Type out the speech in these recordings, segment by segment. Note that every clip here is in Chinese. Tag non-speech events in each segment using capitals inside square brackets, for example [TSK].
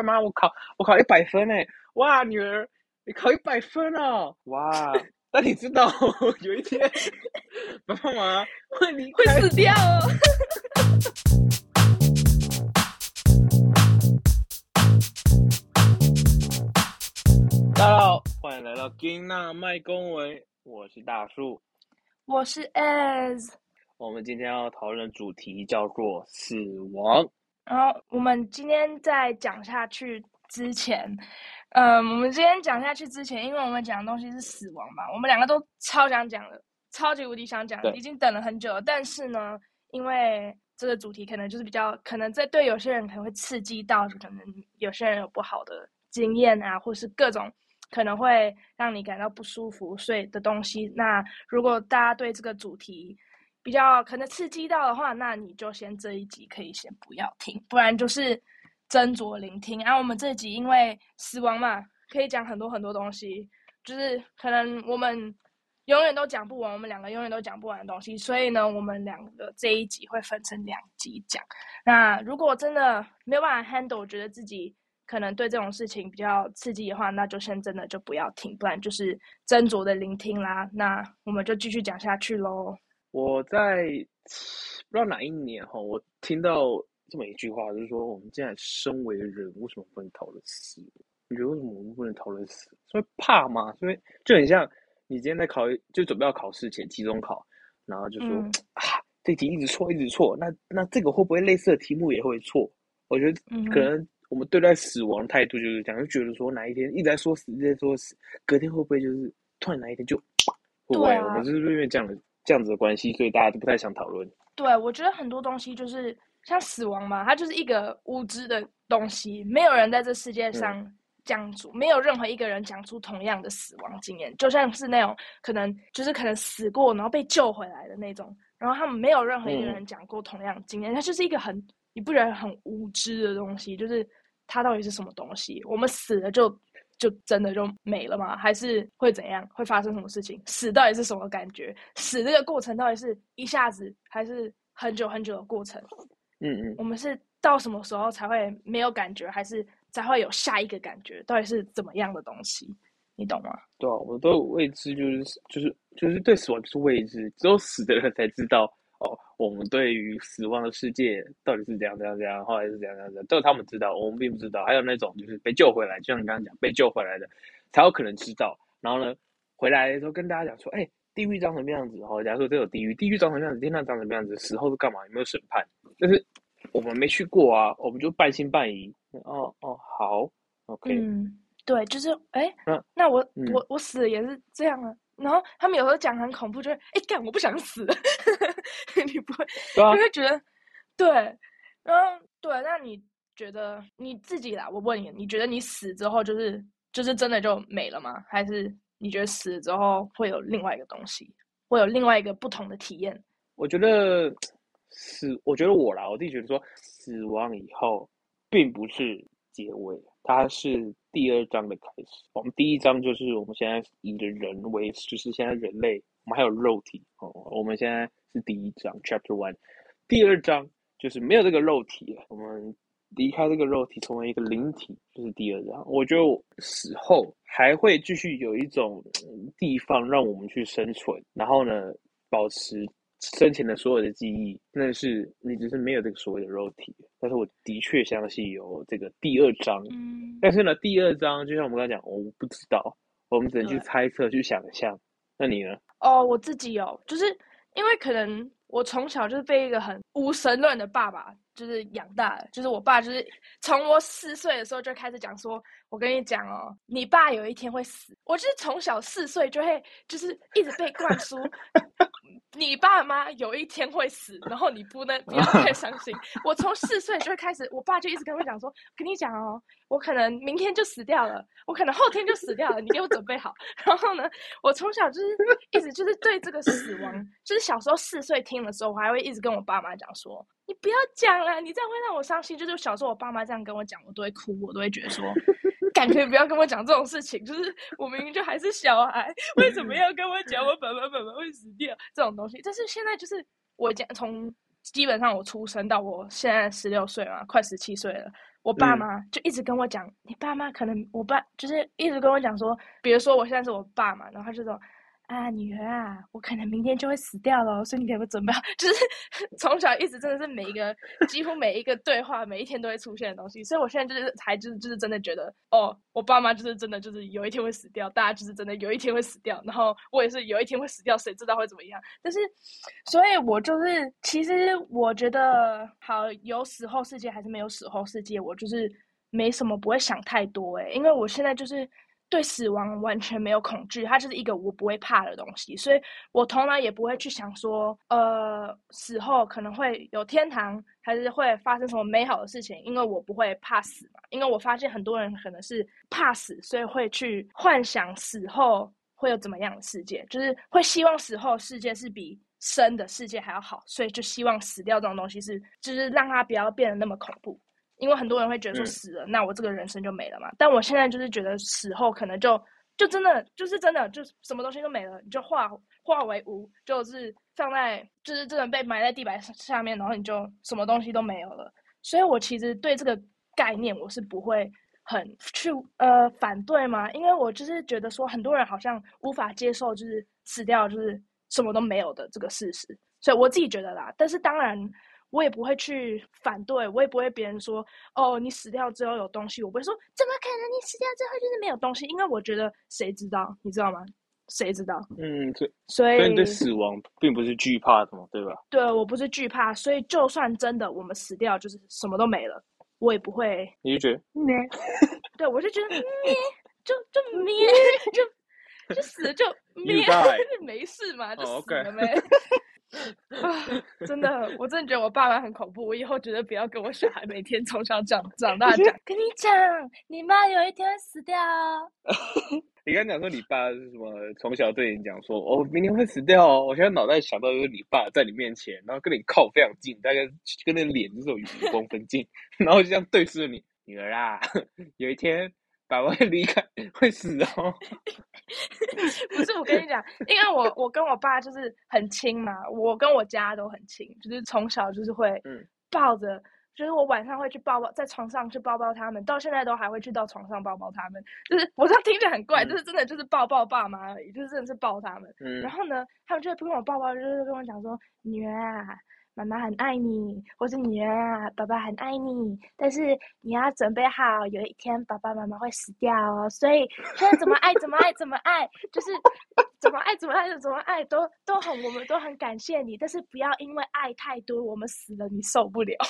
爸妈，我考我考一百分诶！哇，女儿，你考一百分哦！哇，[LAUGHS] 那你知道 [LAUGHS] 有一天爸爸妈妈 [LAUGHS] 会离会死掉哦。大家好，欢迎来到金娜麦公维，我是大树，我是 AS。我们今天要讨论的主题叫做死亡。然后我们今天在讲下去之前，嗯，我们今天讲下去之前，因为我们讲的东西是死亡嘛，我们两个都超想讲的，超级无敌想讲，已经等了很久了。但是呢，因为这个主题可能就是比较，可能在对有些人可能会刺激到，可能有些人有不好的经验啊，或是各种可能会让你感到不舒服，所以的东西。那如果大家对这个主题，比较可能刺激到的话，那你就先这一集可以先不要听，不然就是斟酌聆听。然后我们这集因为死亡嘛，可以讲很多很多东西，就是可能我们永远都讲不完，我们两个永远都讲不完的东西。所以呢，我们两个这一集会分成两集讲。那如果真的没有办法 handle，觉得自己可能对这种事情比较刺激的话，那就先真的就不要听，不然就是斟酌的聆听啦。那我们就继续讲下去喽。我在不知道哪一年哈，我听到这么一句话，就是说我们现在身为人，为什么不能讨论死？你觉得为什么我们不能讨论死？是因为怕吗？因为就很像你今天在考，就准备要考试前期中考，然后就说、嗯、啊，这题一直错，一直错，那那这个会不会类似的题目也会错？我觉得可能我们对待死亡态度就是这样，就觉得说哪一天一直在说死，一直在说死，隔天会不会就是突然哪一天就会不会？我们是不是因为这样的？这样子的关系，所以大家都不太想讨论。对，我觉得很多东西就是像死亡嘛，它就是一个无知的东西，没有人在这世界上讲出，嗯、没有任何一个人讲出同样的死亡经验，就像是那种可能就是可能死过然后被救回来的那种，然后他们没有任何一个人讲过同样的经验，它、嗯、就是一个很你不觉得很无知的东西，就是它到底是什么东西？我们死了就。就真的就没了吗？还是会怎样？会发生什么事情？死到底是什么感觉？死这个过程到底是一下子，还是很久很久的过程？嗯嗯。我们是到什么时候才会没有感觉，还是才会有下一个感觉？到底是怎么样的东西？你懂吗？对啊，我都有未知，就是就是就是对死亡就是未知，只有死的人才知道。哦，我们对于死亡的世界到底是怎样怎样怎样，后来是怎样怎样怎样，都是他们知道，我们并不知道。还有那种就是被救回来，就像你刚刚讲被救回来的，才有可能知道。然后呢，回来的时候跟大家讲说，哎，地狱长什么样子？哦，假如说这有地狱，地狱长什么样子？天堂长什么样子？死后是干嘛？有没有审判？就是我们没去过啊，我们就半信半疑。哦哦，好，OK。嗯，对，就是哎，嗯，那我、嗯、我我死了也是这样啊。然后他们有时候讲很恐怖，就是哎干，我不想死了。你不会，啊、你会觉得对，然后对，那你觉得你自己啦？我问你，你觉得你死之后就是就是真的就没了吗？还是你觉得死了之后会有另外一个东西，会有另外一个不同的体验？我觉得死，我觉得我啦，我自己觉得说，死亡以后并不是结尾，它是。第二章的开始，我们第一章就是我们现在以人为，就是现在人类，我们还有肉体哦。我们现在是第一章 Chapter One，第二章就是没有这个肉体，我们离开这个肉体，成为一个灵体，就是第二章。我觉得死后还会继续有一种地方让我们去生存，然后呢，保持。生前的所有的记忆，那是你只是没有这个所谓的肉体，但是我的确相信有这个第二章。嗯，但是呢，第二章就像我们刚才讲，我不知道，我们只能去猜测、去想象。那你呢？哦，我自己有，就是因为可能我从小就是被一个很无神论的爸爸就是养大的，就是我爸就是从我四岁的时候就开始讲说，我跟你讲哦，你爸有一天会死。我就是从小四岁就会就是一直被灌输。你爸妈有一天会死，[LAUGHS] 然后你不能不要太伤心。[LAUGHS] 我从四岁就会开始，我爸就一直跟我讲说：“跟你讲哦，我可能明天就死掉了，我可能后天就死掉了，你给我准备好。[LAUGHS] ”然后呢，我从小就是一直就是对这个死亡，就是小时候四岁听的时候，我还会一直跟我爸妈讲说：“你不要讲了，你这样会让我伤心。”就是小时候我爸妈这样跟我讲，我都会哭，我都会觉得说。感觉不要跟我讲这种事情，就是我明明就还是小孩，为什么要跟我讲我爸爸妈妈会死掉这种东西？但是现在就是我讲从基本上我出生到我现在十六岁嘛，快十七岁了，我爸妈就一直跟我讲，嗯、你爸妈可能我爸就是一直跟我讲说，比如说我现在是我爸嘛，然后他就说。啊，女儿啊，我可能明天就会死掉了，所以你可不可以准备好？就是 [LAUGHS] 从小一直真的是每一个，几乎每一个对话，每一天都会出现的东西。所以我现在就是才就是就是真的觉得，哦，我爸妈就是真的就是有一天会死掉，大家就是真的有一天会死掉，然后我也是有一天会死掉，谁知道会怎么样？但是，所以我就是其实我觉得，好有死后世界还是没有死后世界，我就是没什么不会想太多诶、因为我现在就是。对死亡完全没有恐惧，它就是一个我不会怕的东西，所以我从来也不会去想说，呃，死后可能会有天堂，还是会发生什么美好的事情，因为我不会怕死嘛。因为我发现很多人可能是怕死，所以会去幻想死后会有怎么样的世界，就是会希望死后世界是比生的世界还要好，所以就希望死掉这种东西是，就是让它不要变得那么恐怖。因为很多人会觉得说死了，嗯、那我这个人生就没了嘛。但我现在就是觉得死后可能就就真的就是真的就什么东西都没了，你就化化为无，就是放在就是真的被埋在地板下面，然后你就什么东西都没有了。所以我其实对这个概念我是不会很去呃反对嘛，因为我就是觉得说很多人好像无法接受就是死掉就是什么都没有的这个事实，所以我自己觉得啦。但是当然。我也不会去反对，我也不会别人说哦，你死掉之后有东西，我不会说怎么可能？你死掉之后就是没有东西，因为我觉得谁知道，你知道吗？谁知道？嗯，所以所以你对死亡并不是惧怕的嘛，对吧？对，我不是惧怕，所以就算真的我们死掉，就是什么都没了，我也不会。你就觉得 [LAUGHS] 咩？对，我就觉得咩，就就咩，就就死了就 [LAUGHS] 咩，[LAUGHS] 没事嘛，就死了呗。Oh, okay. [LAUGHS] 啊，真的，我真的觉得我爸妈很恐怖。我以后绝对不要跟我小孩每天从小长长大讲。跟你讲，你妈有一天会死掉哦。[LAUGHS] 你刚讲说你爸是什么？从小对你讲说，哦，明天会死掉哦。我现在脑袋想到就是你爸在你面前，然后跟你靠非常近，大概跟那脸就是有五公分近，[LAUGHS] 然后就这样对视着你，女儿啊，有一天。爸爸会离开，会死哦。不是，我跟你讲，因为我我跟我爸就是很亲嘛，我跟我家都很亲，就是从小就是会抱着，嗯、就是我晚上会去抱抱，在床上去抱抱他们，到现在都还会去到床上抱抱他们。就是我这样听起来很怪，就、嗯、是真的就是抱抱爸妈而已，就是真的是抱他们。嗯、然后呢，他们就会不跟我抱抱，就是跟我讲说，女儿啊。妈妈很爱你，或是女儿啊，爸爸很爱你，但是你要准备好，有一天爸爸妈妈会死掉哦。所以现在怎么爱怎么爱怎么爱，[LAUGHS] 就是怎么爱怎么爱怎么爱，都都很我们都很感谢你，但是不要因为爱太多，我们死了你受不了。[LAUGHS]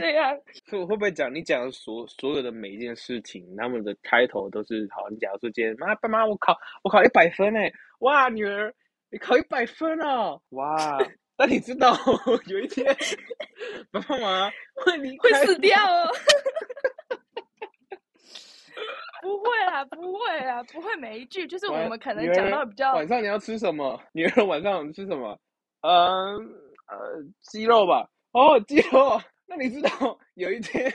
还真的就是这样，所以我会不会讲你讲的所所有的每一件事情，他们的开头都是好？你假如说今天妈爸妈，我考我考一百分哎，哇，女儿你考一百分哦，哇，[LAUGHS] 那你知道 [LAUGHS] 有一天爸爸妈妈会离会死掉哦？[LAUGHS] 不会啦，不会啦，不会每一句就是我们可能讲到比较晚上你要吃什么？女儿晚上吃什么？嗯呃鸡肉吧。哦，鸡肉，那你知道有一天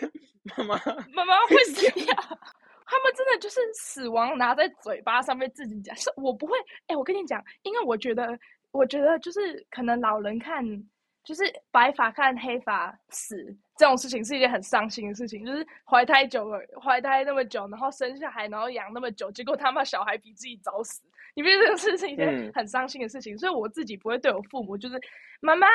妈妈妈妈会死掉？[LAUGHS] 他们真的就是死亡拿在嘴巴上面自己讲，是我不会。哎，我跟你讲，因为我觉得，我觉得就是可能老人看，就是白发看黑发死这种事情是一件很伤心的事情。就是怀胎久了，怀胎那么久，然后生下孩，然后养那么久，结果他妈小孩比自己早死。你不觉得这个事是一件很伤心的事情？嗯、所以我自己不会对我父母，就是妈妈，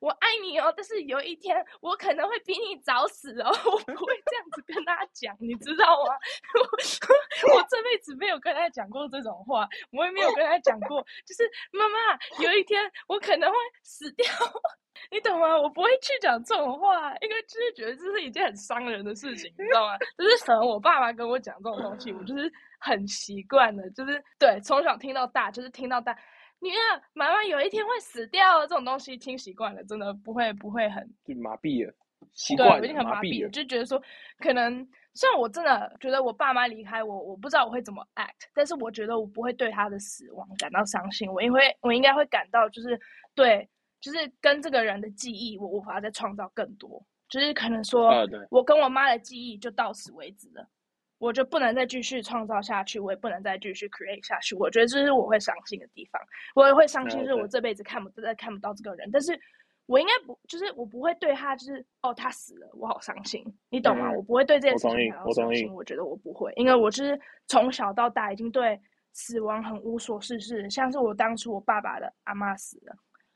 我爱你哦，但是有一天我可能会比你早死哦，[LAUGHS] 我不会这样子跟他讲，你知道吗？我，[LAUGHS] 我这辈子没有跟他讲过这种话，我也没有跟他讲过，就是妈妈，有一天我可能会死掉，你懂吗？我不会去讲这种话，因为就是觉得这是一件很伤人的事情，你知道吗？就是可能我爸妈跟我讲这种东西，我就是。很习惯的，就是对，从小听到大，就是听到大，女儿妈妈有一天会死掉，这种东西听习惯了，真的不会不会很就麻痹了，习惯了，对，已经很麻痹了，就觉得说，可能虽然我真的觉得我爸妈离开我，我不知道我会怎么 act，但是我觉得我不会对他的死亡感到伤心，我因为我应该会感到就是对，就是跟这个人的记忆，我无法再创造更多，就是可能说，我跟我妈的记忆就到此为止了。我就不能再继续创造下去，我也不能再继续 create 下去。我觉得这是我会伤心的地方，我也会伤心，就是我这辈子看不再看不到这个人。但是我应该不，就是我不会对他，就是哦，他死了，我好伤心，你懂吗？嗯、我不会对这件事情感到伤心。我，我觉得我不会，因为我就是从小到大已经对死亡很无所事事。像是我当初我爸爸的阿妈死了，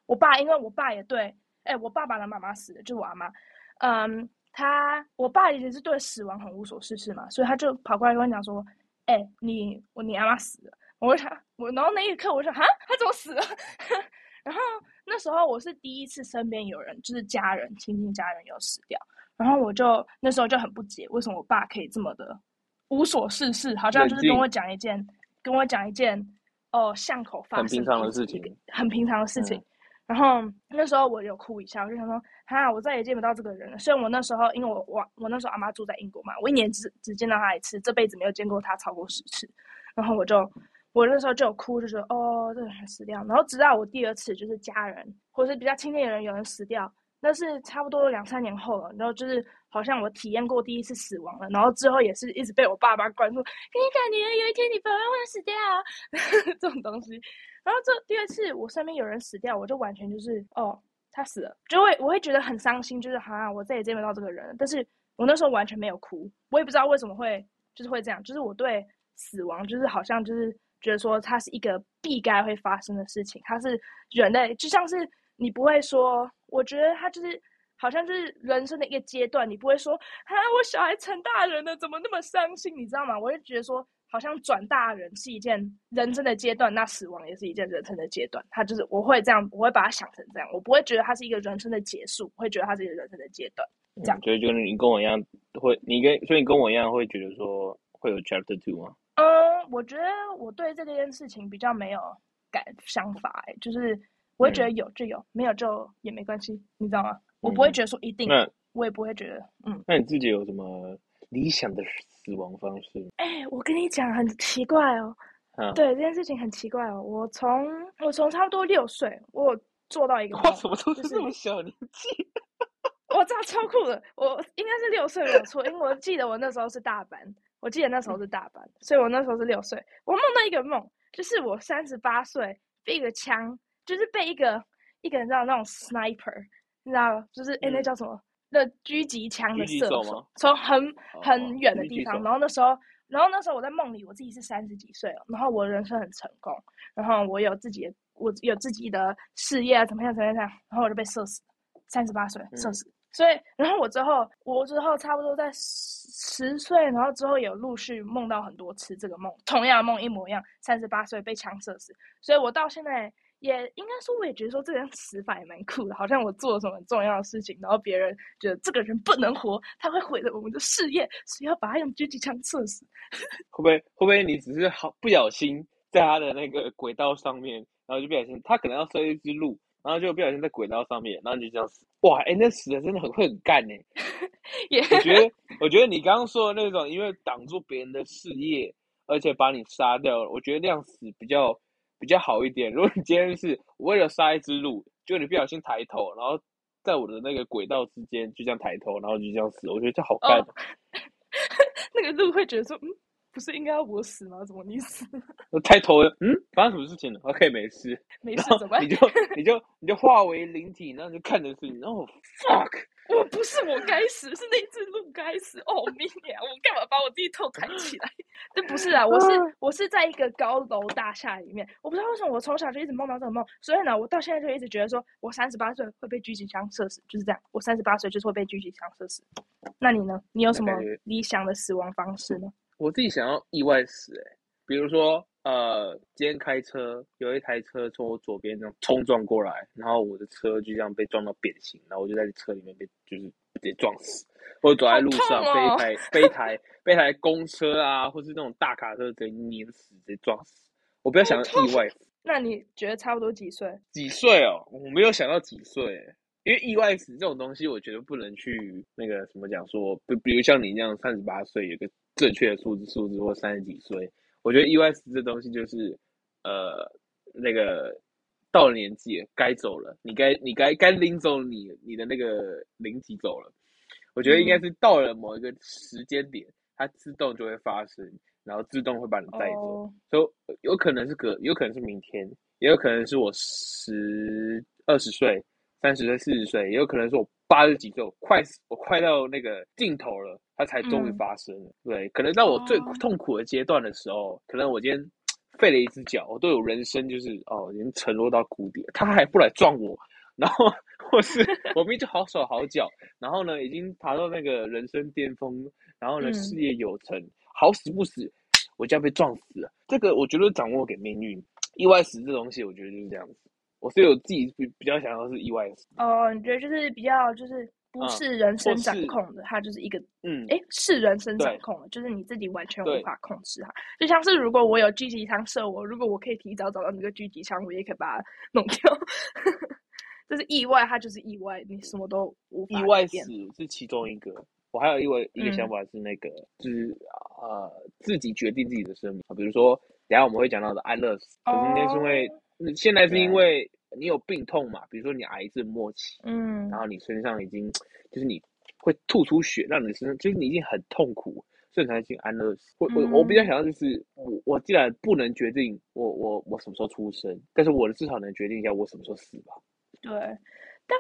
我爸因为我爸也对，哎，我爸爸的妈妈死了，就是我阿妈，嗯。他，我爸以前是对死亡很无所事事嘛，所以他就跑过来跟我讲说：“哎、欸，你我你阿妈死了。”我就想，我然后那一刻我就想，哈，他怎么死了？[LAUGHS] 然后那时候我是第一次身边有人，就是家人亲近家人有死掉，然后我就那时候就很不解，为什么我爸可以这么的无所事事，好像就是跟我讲一件，跟我讲一件哦，巷口发生的很平常的事情，很平常的事情。嗯然后那时候我有哭一下，我就想说，哈，我再也见不到这个人了。虽然我那时候，因为我我我那时候阿妈住在英国嘛，我一年只只见到她一次，这辈子没有见过她超过十次。然后我就，我那时候就有哭，就说，哦，这个人死掉。然后直到我第二次，就是家人或者是比较亲近的人有人死掉，那是差不多两三年后了。然后就是好像我体验过第一次死亡了。然后之后也是一直被我爸爸灌输，跟你讲，女儿有一天你爸爸会死掉，[LAUGHS] 这种东西。然后这第二次我身边有人死掉，我就完全就是哦，他死了，就会我会觉得很伤心，就是好像我再也见不到这个人了。但是我那时候完全没有哭，我也不知道为什么会就是会这样，就是我对死亡就是好像就是觉得说它是一个必该会发生的事情，它是人类就像是你不会说，我觉得他就是好像就是人生的一个阶段，你不会说啊，我小孩成大人了，怎么那么伤心，你知道吗？我就觉得说。好像转大人是一件人生的阶段，那死亡也是一件人生的阶段。他就是我会这样，我会把它想成这样，我不会觉得它是一个人生的结束，我会觉得它是一个人生的阶段。这样，所以就是你跟我一样，会你跟所以你跟我一样会觉得说会有 chapter two 吗？嗯，我觉得我对这件事情比较没有感想法，哎，就是我会觉得有就有，嗯、没有就也没关系，你知道吗？我不会觉得说一定，嗯、我也不会觉得，嗯。那你自己有什么理想的死亡方式？哎、欸，我跟你讲，很奇怪哦。啊、对，这件事情很奇怪哦。我从我从差不多六岁，我做到一个梦，怎么都是这么小年纪？[LAUGHS] 我知道超酷的。我应该是六岁没有错，因为我记得我那时候是大班，我记得那时候是大班，所以我那时候是六岁。我梦到一个梦，就是我三十八岁被一个枪，就是被一个一个人知道那种 sniper，你知道，就是哎、嗯欸，那叫什么？那狙击枪的射手，从很很远的地方，哦、然后那时候，然后那时候我在梦里，我自己是三十几岁了，然后我人生很成功，然后我有自己的，我有自己的事业啊，怎么样怎么样，然后我就被射死，三十八岁射死，嗯、所以，然后我之后，我之后差不多在十岁，然后之后有陆续梦到很多次这个梦，同样的梦一模一样，三十八岁被枪射死，所以我到现在。也应该说，我也觉得说这个人死法也蛮酷的，好像我做了什么很重要的事情，然后别人觉得这个人不能活，他会毁了我们的事业，所以要把他用狙击枪射死。会不会会不会你只是好不小心在他的那个轨道上面，然后就不小心，他可能要设一只鹿，然后就不小心在轨道上面，然后就这样死。哇，哎，那死的真的很会很干呢。[LAUGHS] 也我觉得我觉得你刚刚说的那种，因为挡住别人的事业，而且把你杀掉了，我觉得那样死比较。比较好一点。如果你今天是为了杀一只鹿，就你不小心抬头，然后在我的那个轨道之间就这样抬头，然后就这样死，我觉得这好干。Oh. [LAUGHS] 那个鹿会觉得说，嗯，不是应该要我死吗？怎么你死？[LAUGHS] 我抬头，嗯，发生什么事情了？OK，没事，没事，怎么办？你就你就你就化为灵体，然后就看着自己，然后 fuck。我不是我该死，是那只鹿该死。哦，明年我干嘛把我自己头抬起来？[LAUGHS] 这不是啊，我是我是在一个高楼大厦里面，我不知道为什么我从小就一直梦到这种梦，所以呢，我到现在就一直觉得说我三十八岁会被狙击枪射死，就是这样。我三十八岁就是会被狙击枪射死。那你呢？你有什么理想的死亡方式呢？我自己想要意外死，欸，比如说。呃，今天开车有一台车从我左边这样冲撞过来，然后我的车就这样被撞到变形，然后我就在车里面被就是直接撞死，或者走在路上被一台被一台被一台公车啊，或是那种大卡车直接碾死，直接撞死。我不要想到意外。那你觉得差不多几岁？几岁哦？我没有想到几岁，因为意外死这种东西，我觉得不能去那个什么讲说，比比如像你这样三十八岁有个正确的数字数字，或三十几岁。我觉得意外死这东西就是，呃，那个到了年纪该走了，你该你该该领走你你的那个灵体走了。我觉得应该是到了某一个时间点，它自动就会发生，然后自动会把你带走。Oh. 所以有可能是隔，有可能是明天，也有可能是我十二十岁、三十岁、四十岁，也有可能是我八十几岁，我快我快到那个尽头了，它才终于发生。嗯、对，可能到我最痛苦的阶段的时候，oh. 可能我今天废了一只脚，我都有人生就是哦，已经沉落到谷底了，他还不来撞我，然后。或是 [LAUGHS] 我明明就好手好脚，然后呢，已经爬到那个人生巅峰，然后呢，事业有成，嗯、好死不死，我就要被撞死了。这个我觉得掌握给命运，意外死这东西，我觉得就是这样子。我是有自己比比较想要是意外死。哦，你觉得就是比较就是不是人生掌控的，嗯、它就是一个嗯，哎，是人生掌控的，就是你自己完全无法控制它。就像是如果我有狙击枪射我，如果我可以提早找到那个狙击枪，我也可以把它 [LAUGHS] 弄掉。[LAUGHS] 这是意外，它就是意外，你什么都无法。意外死是其中一个，我还有一位一个想法是那个，嗯、就是呃自己决定自己的生命啊，比如说等下我们会讲到的安乐死，可是今天是因为、哦、现在是因为你有病痛嘛，比如说你癌症末期，嗯，然后你身上已经就是你会吐出血，让你身上就是你已经很痛苦，所以才进安乐死。我我我比较想要就是我我既然不能决定我我我什么时候出生，但是我至少能决定一下我什么时候死吧。对，但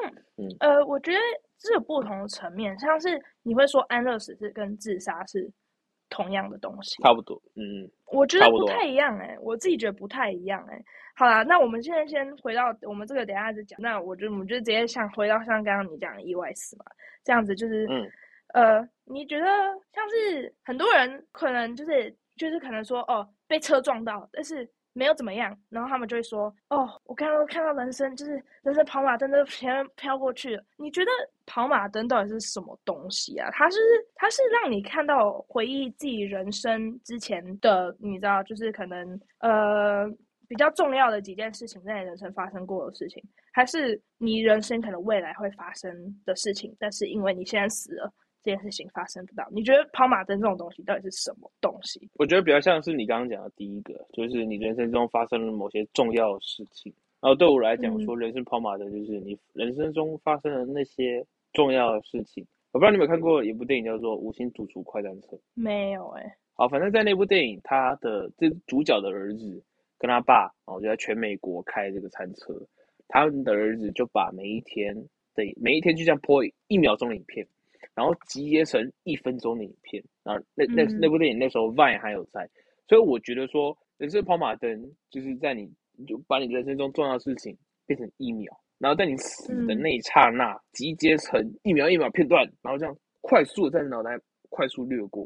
呃，我觉得这有不同的层面，像是你会说安乐死是跟自杀是同样的东西，差不多，嗯，我觉得不太一样哎、欸，我自己觉得不太一样哎、欸。好啦，那我们现在先回到我们这个等一下再讲，那我就我们就直接想回到像刚刚你讲的意外死嘛，这样子就是，嗯，呃，你觉得像是很多人可能就是就是可能说哦被车撞到，但是。没有怎么样，然后他们就会说：“哦，我刚刚看到人生就是人生跑马灯都前面飘过去了。”你觉得跑马灯到底是什么东西啊？它是它是让你看到回忆自己人生之前的，你知道，就是可能呃比较重要的几件事情在你人生发生过的事情，还是你人生可能未来会发生的事情？但是因为你现在死了。这件事情发生不到，你觉得跑马灯这种东西到底是什么东西？我觉得比较像是你刚刚讲的第一个，就是你人生中发生了某些重要的事情。然后对我来讲，说人生跑马灯就是你人生中发生的那些重要的事情。我不知道你有没有看过一部电影叫做《五星主厨快餐车》？没有哎、欸。好，反正在那部电影，他的这主角的儿子跟他爸，哦，就在全美国开这个餐车。他们的儿子就把每一天的每一天就这样播一秒钟的影片。然后集结成一分钟的影片，然后那那那部电影那时候 Vine 还有在，所以我觉得说人生跑马灯就是在你就把你人生中重要的事情变成一秒，然后在你死的那一刹那集结成一秒一秒片段，然后这样快速的在你脑袋快速掠过。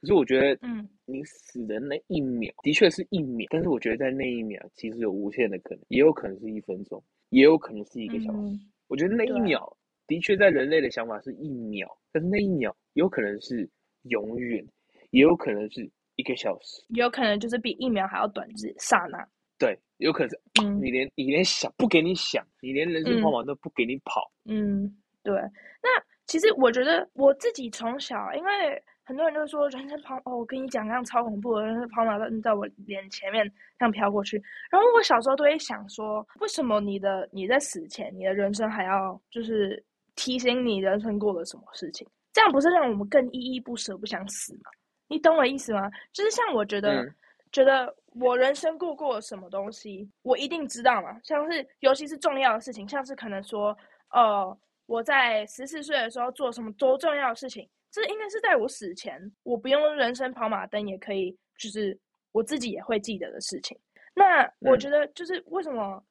可是我觉得，嗯，你死的那一秒的确是一秒，但是我觉得在那一秒其实有无限的可能，也有可能是一分钟，也有可能是一个小时。我觉得那一秒。的确，在人类的想法是一秒，但是那一秒有可能是永远，也有可能是一个小时，有可能就是比一秒还要短之刹那。对，有可能是，嗯，你连你连想不给你想，你连人生跑马都不给你跑。嗯，对。那其实我觉得我自己从小，因为。很多人都说人生跑哦，我跟你讲，那样超恐怖的，人生跑马灯在我脸前面这样飘过去。然后我小时候都会想说，为什么你的你在死前，你的人生还要就是提醒你人生过了什么事情？这样不是让我们更依依不舍，不想死吗？你懂我意思吗？就是像我觉得，嗯、觉得我人生过过了什么东西，我一定知道嘛。像是尤其是重要的事情，像是可能说，哦、呃，我在十四岁的时候做什么多重要的事情。这应该是在我死前，我不用人生跑马灯也可以，就是我自己也会记得的事情。那我觉得，就是为什么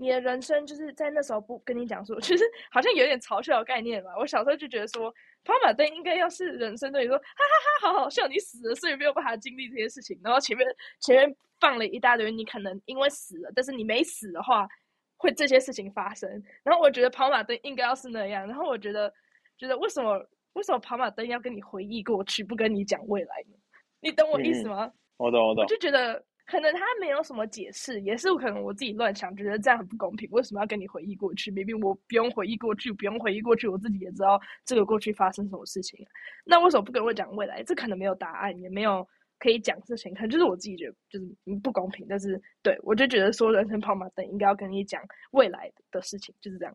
你的人生就是在那时候不跟你讲说，其 [LAUGHS] 实好像有点嘲笑的概念吧。我小时候就觉得说，跑马灯应该要是人生对你说，哈哈哈，好好笑，你死了，所以没有办法经历这些事情。然后前面前面放了一大堆，你可能因为死了，但是你没死的话，会这些事情发生。然后我觉得跑马灯应该要是那样。然后我觉得，觉得为什么？为什么跑马灯要跟你回忆过去，不跟你讲未来呢？你懂我意思吗？嗯、我懂，我懂。我就觉得可能他没有什么解释，也是可能我自己乱想，觉得这样很不公平。为什么要跟你回忆过去？明明我不用回忆过去，不用回忆过去，我自己也知道这个过去发生什么事情。那为什么不跟我讲未来？这可能没有答案，也没有可以讲事情，可能就是我自己觉得就是不公平。但是对我就觉得说，人生跑马灯应该要跟你讲未来的事情，就是这样。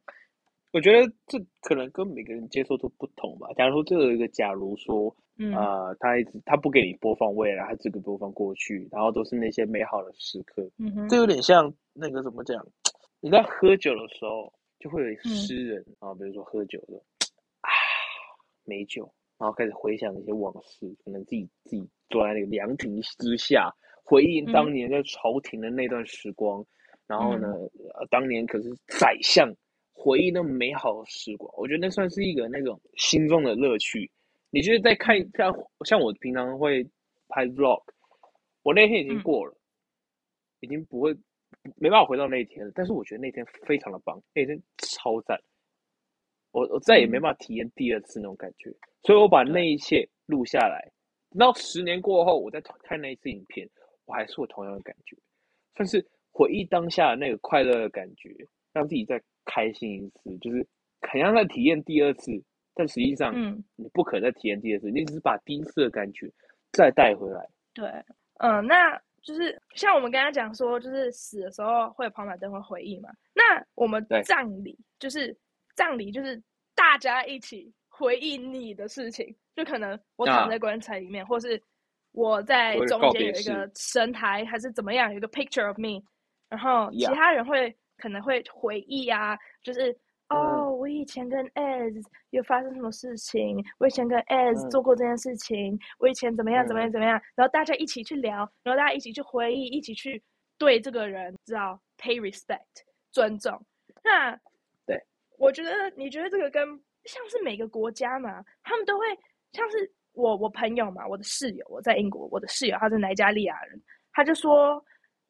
我觉得这可能跟每个人接受都不同吧。假如说这有一个假如说，嗯、呃，他一直他不给你播放未来，他只给播放过去，然后都是那些美好的时刻。嗯哼，这有点像那个怎么讲？你在喝酒的时候，就会有诗人啊、嗯，比如说喝酒的啊，美酒，然后开始回想一些往事，可能自己自己坐在那个凉亭之下，回忆当年在朝廷的那段时光。嗯、然后呢，呃，当年可是宰相。回忆那么美好的时光，我觉得那算是一个那种心中的乐趣。你就是在看像像我平常会拍 vlog，我那天已经过了，嗯、已经不会没办法回到那一天了。但是我觉得那天非常的棒，那天超赞。我我再也没办法体验第二次那种感觉，所以我把那一切录下来。等到十年过后，我再看那一次影片，我还是我同样的感觉，算是回忆当下的那个快乐的感觉，让自己再。开心一次，就是很像在体验第二次，但实际上，嗯，你不可能再体验第二次，嗯，你只是把第一次的感觉再带回来。对，嗯，那就是像我们刚刚讲说，就是死的时候会有跑马灯会回忆嘛。那我们葬礼就是葬礼，就是大家一起回忆你的事情，就可能我躺在棺材里面，啊，或是我在中间有一个神台，还是怎么样，有一个 picture of me，然后其他人会。可能会回忆啊，就是、嗯、哦，我以前跟 Ez 有发生什么事情，我以前跟 Ez 做过这件事情，嗯、我以前怎么样怎么样怎么样，然后大家一起去聊，然后大家一起去回忆，一起去对这个人知道 pay respect 尊重。那对，我觉得你觉得这个跟像是每个国家嘛，他们都会像是我我朋友嘛，我的室友，我在英国，我的室友他是奈加利亚人，他就说。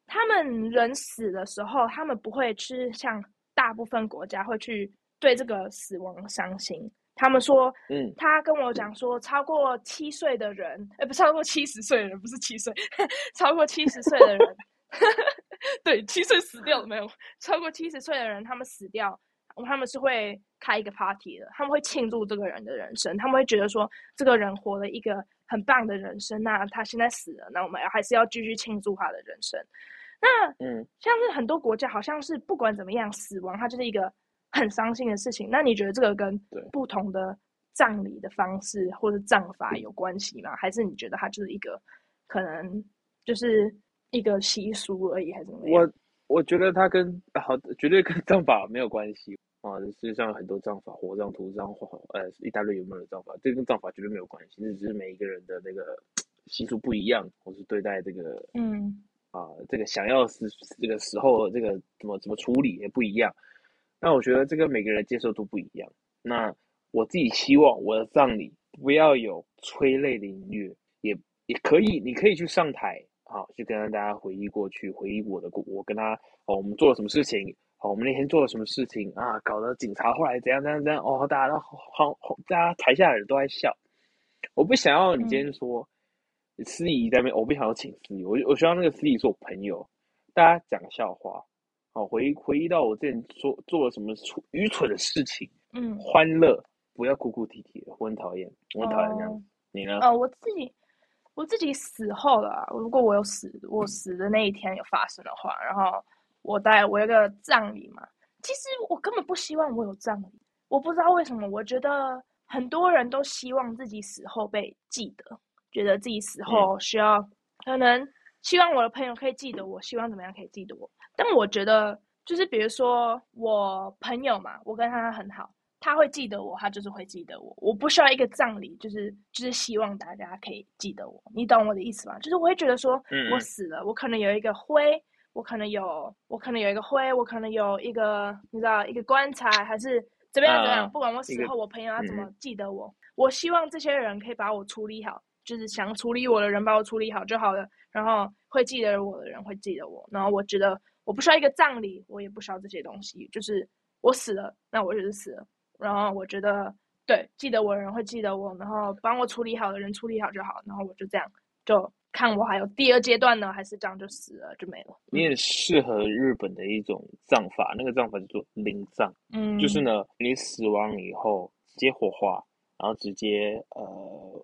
他们人死的时候，他们不会去像大部分国家会去对这个死亡伤心。他们说，嗯，他跟我讲说，超过七岁的人，哎，不，超过七十岁的人，不是七岁，[LAUGHS] 超过七十岁的人，[LAUGHS] 对，七岁死掉了没有？超过七十岁的人，他们死掉，他们是会开一个 party 的，他们会庆祝这个人的人生，他们会觉得说，这个人活了一个很棒的人生，那他现在死了，那我们还是要继续庆祝他的人生。那嗯，像是很多国家，好像是不管怎么样，死亡它就是一个很伤心的事情。那你觉得这个跟不同的葬礼的方式或者葬法有关系吗？还是你觉得它就是一个可能就是一个习俗而已，还是怎么样？我我觉得它跟好绝对跟葬法没有关系啊。世界上很多葬法，火葬、土葬，呃，一大堆有没有葬法，这跟葬法绝对没有关系，这只是每一个人的那个 [TSK] 习俗不一样，或是对待这个嗯。啊，这个想要是这个时候，这个怎么怎么处理也不一样。那我觉得这个每个人接受度不一样。那我自己希望我的葬礼不要有催泪的音乐，也也可以，你可以去上台，啊，去跟大家回忆过去，回忆我的我跟他哦，我们做了什么事情，哦，我们那天做了什么事情啊，搞得警察后来怎样怎样怎样，哦，大家都好好，大家台下的人都在笑。我不想要你今天说。嗯司仪在那边，我不想要请司仪，我我希望那个司仪是我朋友，大家讲个笑话，好回回忆到我之前做做了什么蠢愚蠢的事情，嗯，欢乐，不要哭哭啼啼的，我很讨厌，我很讨厌这样、哦。你呢？哦，我自己我自己死后了，如果我有死，我死的那一天有发生的话，然后我带我有个葬礼嘛，其实我根本不希望我有葬礼，我不知道为什么，我觉得很多人都希望自己死后被记得。觉得自己死后需要，可能希望我的朋友可以记得我，希望怎么样可以记得我。但我觉得，就是比如说我朋友嘛，我跟他很好，他会记得我，他就是会记得我。我不需要一个葬礼，就是就是希望大家可以记得我。你懂我的意思吗？就是我会觉得说，我死了，我可能有一个灰，我可能有，我可能有一个灰，我可能有一个，你知道，一个棺材，还是怎么样怎么样？不管我死后，我朋友要怎么记得我，我希望这些人可以把我处理好。就是想处理我的人把我处理好就好了，然后会记得我的人会记得我，然后我觉得我不需要一个葬礼，我也不需要这些东西，就是我死了，那我就是死了，然后我觉得对，记得我的人会记得我，然后帮我处理好的人处理好就好，然后我就这样就看我还有第二阶段呢，还是这样就死了就没了。你也适合日本的一种葬法，那个葬法叫做灵葬，嗯，就是呢，你死亡以后直接火化。然后直接呃，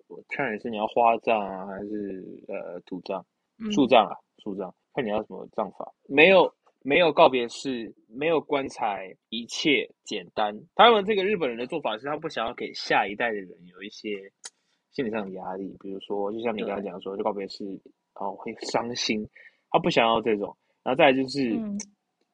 我看你是你要花葬啊，还是呃土葬、树葬啊？树葬，看你要什么葬法。没有没有告别式，没有棺材，一切简单。他们这个日本人的做法是，他不想要给下一代的人有一些心理上的压力，比如说，就像你刚才讲说，就告别式哦会伤心，他不想要这种。然后再来就是。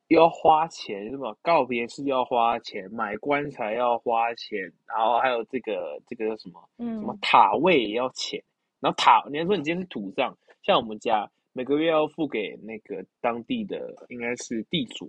要花钱，什么告别式要花钱，买棺材要花钱，然后还有这个这个叫什么，嗯，什么塔位也要钱。然后塔，你还说你今天是土葬，像我们家每个月要付给那个当地的应该是地主，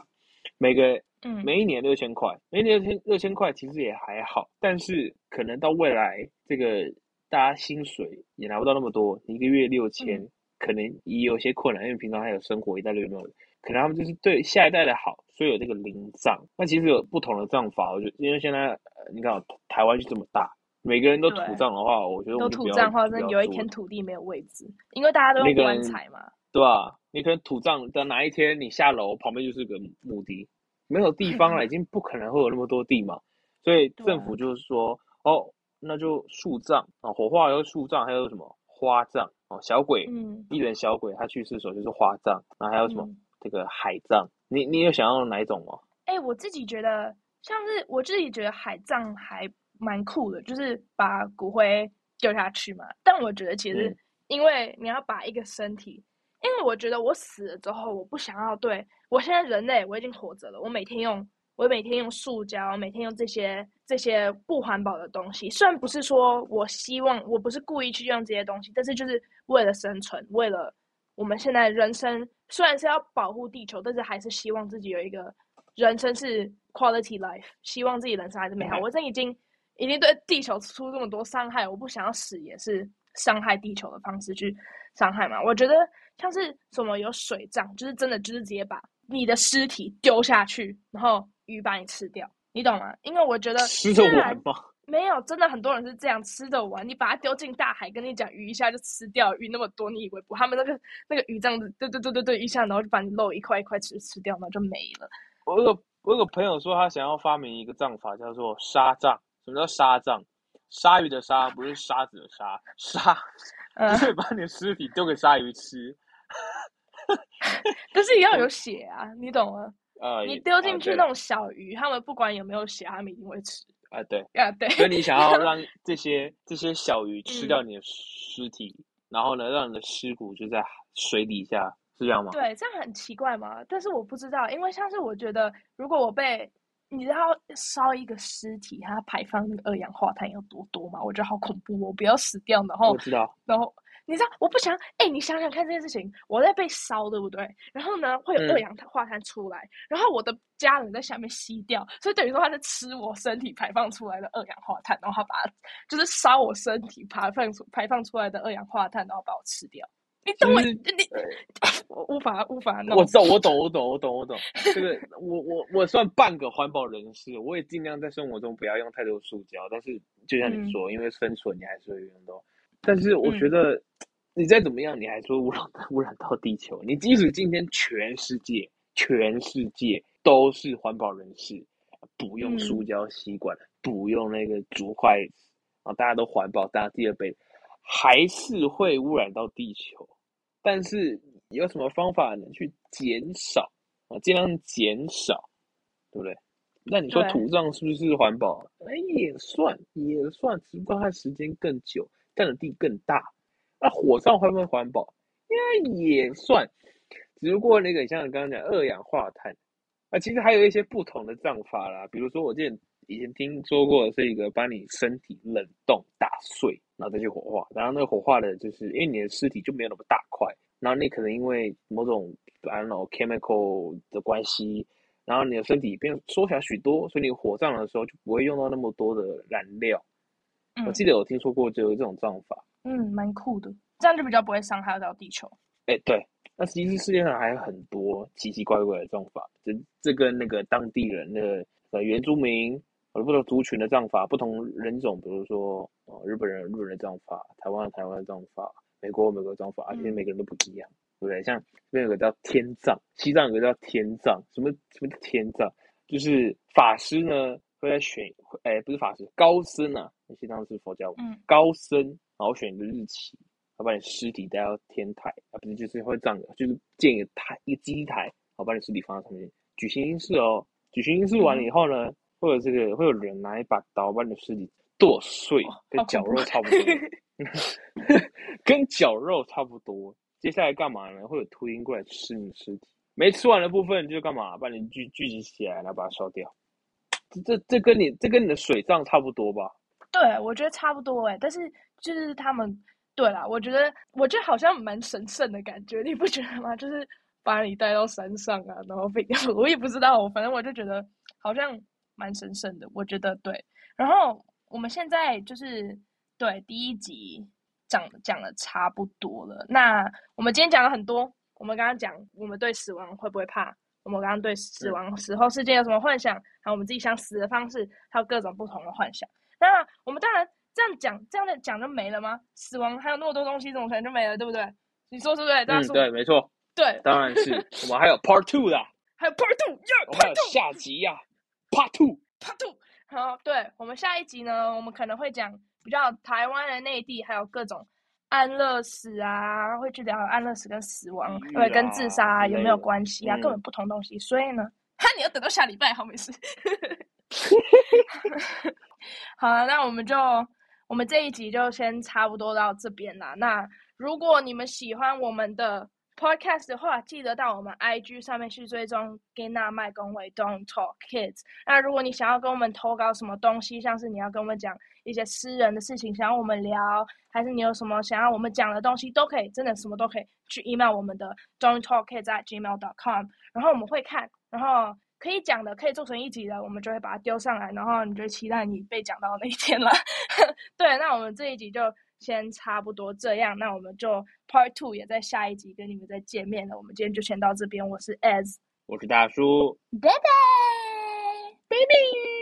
每个嗯每一年六千块，每一年六千六千块其实也还好，但是可能到未来这个大家薪水也拿不到那么多，一个月六千，嗯，可能也有些困难，因为平常还有生活一大堆没有。可能他们就是对下一代的好，所以有这个灵葬。那其实有不同的葬法，我觉得因为现在呃，你看台湾就这么大，每个人都土葬的话，我觉得我都土葬的话，那有一天土地没有位置，因为大家都用棺材嘛，对吧？你可能土葬的哪一天你下楼旁边就是个墓地，没有地方了，[LAUGHS] 已经不可能会有那么多地嘛。所以政府就是说，哦，那就树葬啊，火化有树葬，还有什么花葬哦，小鬼，嗯，艺人小鬼他去世的时候就是花葬，然后还有什么？嗯这个海葬，你你有想要哪一种吗？哎、欸，我自己觉得像是我自己觉得海葬还蛮酷的，就是把骨灰丢下去嘛。但我觉得其实，因为你要把一个身体，嗯、因为我觉得我死了之后，我不想要对我现在人类我已经活着了，我每天用我每天用塑胶，每天用这些这些不环保的东西。虽然不是说我希望，我不是故意去用这些东西，但是就是为了生存，为了我们现在人生。虽然是要保护地球，但是还是希望自己有一个人生是 quality life，希望自己人生还是美好。我这已经已经对地球出这么多伤害，我不想要死也是伤害地球的方式去伤害嘛。我觉得像是什么有水葬，就是真的就是直接把你的尸体丢下去，然后鱼把你吃掉，你懂吗？因为我觉得吃得完吗？没有，真的很多人是这样吃的完。你把它丢进大海，跟你讲鱼一下就吃掉鱼那么多，你以为不？他们那个那个鱼这样子，对对对对对，一下然后就把你肉一块一块吃吃掉，然后就没了。我有个我有个朋友说，他想要发明一个葬法，叫做沙葬。什么叫沙葬？鲨鱼的鲨不是沙子的沙，沙，你会把你的尸体丢给鲨鱼吃。但是也要 [LAUGHS] 有血啊，你懂吗？呃，你丢进去那种小鱼，他们不管有没有血，他们一定会吃。啊对啊对，所以你想要 [LAUGHS] 让这些这些小鱼吃掉你的尸体，嗯，然后呢，让你的尸骨就在水底下，是这样吗？对，这样很奇怪吗？但是我不知道，因为像是我觉得，如果我被你知道烧一个尸体，它排放那个二氧化碳有多多嘛？我觉得好恐怖哦，我不要死掉，然后我知道，然后。你知道，我不想哎、欸，你想想看这件事情，我在被烧，对不对？然后呢，会有二氧化碳出来，嗯、然后我的家人在下面吸掉，所以等于说他在吃我身体排放出来的二氧化碳，然后他把它就是烧我身体排放出排放出来的二氧化碳，然后把我吃掉。你懂我？你 [LAUGHS] 我无法无法弄。我懂，我懂，我懂，我懂，我懂。这个我我我算半个环保人士，我也尽量在生活中不要用太多塑胶，但是就像你说，嗯、因为生存，你还是会用到。但是我觉得，你再怎么样，你还说污染 [LAUGHS] 污染到地球。你即使今天全世界全世界都是环保人士，不用塑胶吸管，不用那个竹筷子，啊，大家都环保，大家第二杯，还是会污染到地球。但是有什么方法能去减少啊？尽量减少，对不对？那你说土葬是不是环保？哎，也算也算，只不过它时间更久。占的地更大，那火葬会不会环保？应该也算，只不过那个像刚刚讲二氧化碳，啊，其实还有一些不同的葬法啦。比如说，我之前以前听说过的是一个把你身体冷冻打碎，然后再去火化。然后那个火化的就是因为你的尸体就没有那么大块，然后你可能因为某种 I don't know chemical 的关系，然后你的身体变缩小许多，所以你火葬的时候就不会用到那么多的燃料。我记得有听说过就有这种葬法，嗯，蛮酷的，这样就比较不会伤害到地球。哎、欸，对，那其实世界上还有很多奇奇怪怪的葬法，这这跟那个当地人的呃原住民或者不同族群的葬法，不同人种，比如说呃日本人日本人的葬法，台湾台湾的葬法，美国美国的葬法，而且每个人都不一样，对不对？像这边有个叫天葬，西藏有个叫天葬，什么什么叫天葬？就是法师呢。会在选，哎、欸，不是法师，高僧啊，那些当时佛教，嗯，高僧，然后选一个日期，他把你尸体带到天台，啊，不是，就是会葬的，就是建一个台，一个祭台，然后，把你尸体放在上面举行仪式哦。举行仪式完了以后呢，会有这个会有人拿一把刀把你的尸体剁碎，跟绞肉差不多，[LAUGHS] 跟绞肉差不多。接下来干嘛呢？会有秃鹰过来吃你的尸体，没吃完的部分就干嘛？把你聚聚集起来，然后把它烧掉。这这跟你这跟你的水葬差不多吧？对，我觉得差不多哎。但是就是他们，对啦，我觉得我觉得好像蛮神圣的感觉，你不觉得吗？就是把你带到山上啊，然后被。[LAUGHS] 我也不知道，反正我就觉得好像蛮神圣的。我觉得对。然后我们现在就是对第一集讲讲的差不多了。那我们今天讲了很多，我们刚刚讲我们对死亡会不会怕？我们刚刚对死亡死后世界有什么幻想？还有我们自己想死的方式，还有各种不同的幻想。那我们当然这样讲，这样的讲就没了吗？死亡还有那么多东西，怎么可能就没了？对不对？你说是不是？大家说嗯，对，没错。对，当然是。[LAUGHS] 我们还有 Part Two 的，还有 Part Two，呀、yeah，我们还有下集呀、啊、，Part Two，Part Two。好，对，我们下一集呢，我们可能会讲比较台湾的内地，还有各种。安乐死啊，会去聊安乐死跟死亡，因为跟自杀、啊、有没有关系啊？根本不同东西。嗯、所以呢，哈，你要等到下礼拜，好没事。[LAUGHS] [LAUGHS] 好了，那我们就我们这一集就先差不多到这边啦。那如果你们喜欢我们的 podcast 的话，记得到我们 IG 上面去追踪 Gina 麦公维 Don't Talk Kids。那如果你想要跟我们投稿什么东西，像是你要跟我们讲。一些私人的事情，想要我们聊，还是你有什么想要我们讲的东西，都可以，真的什么都可以去 email 我们的 don't talk kids at gmail.com 然后我们会看，然后可以讲的，可以做成一集的，我们就会把它丢上来，然后你就期待你被讲到那一天了。[LAUGHS] 对，那我们这一集就先差不多这样，那我们就 part two 也在下一集跟你们再见面了。我们今天就先到这边，我是 As，我是大叔，拜拜，baby。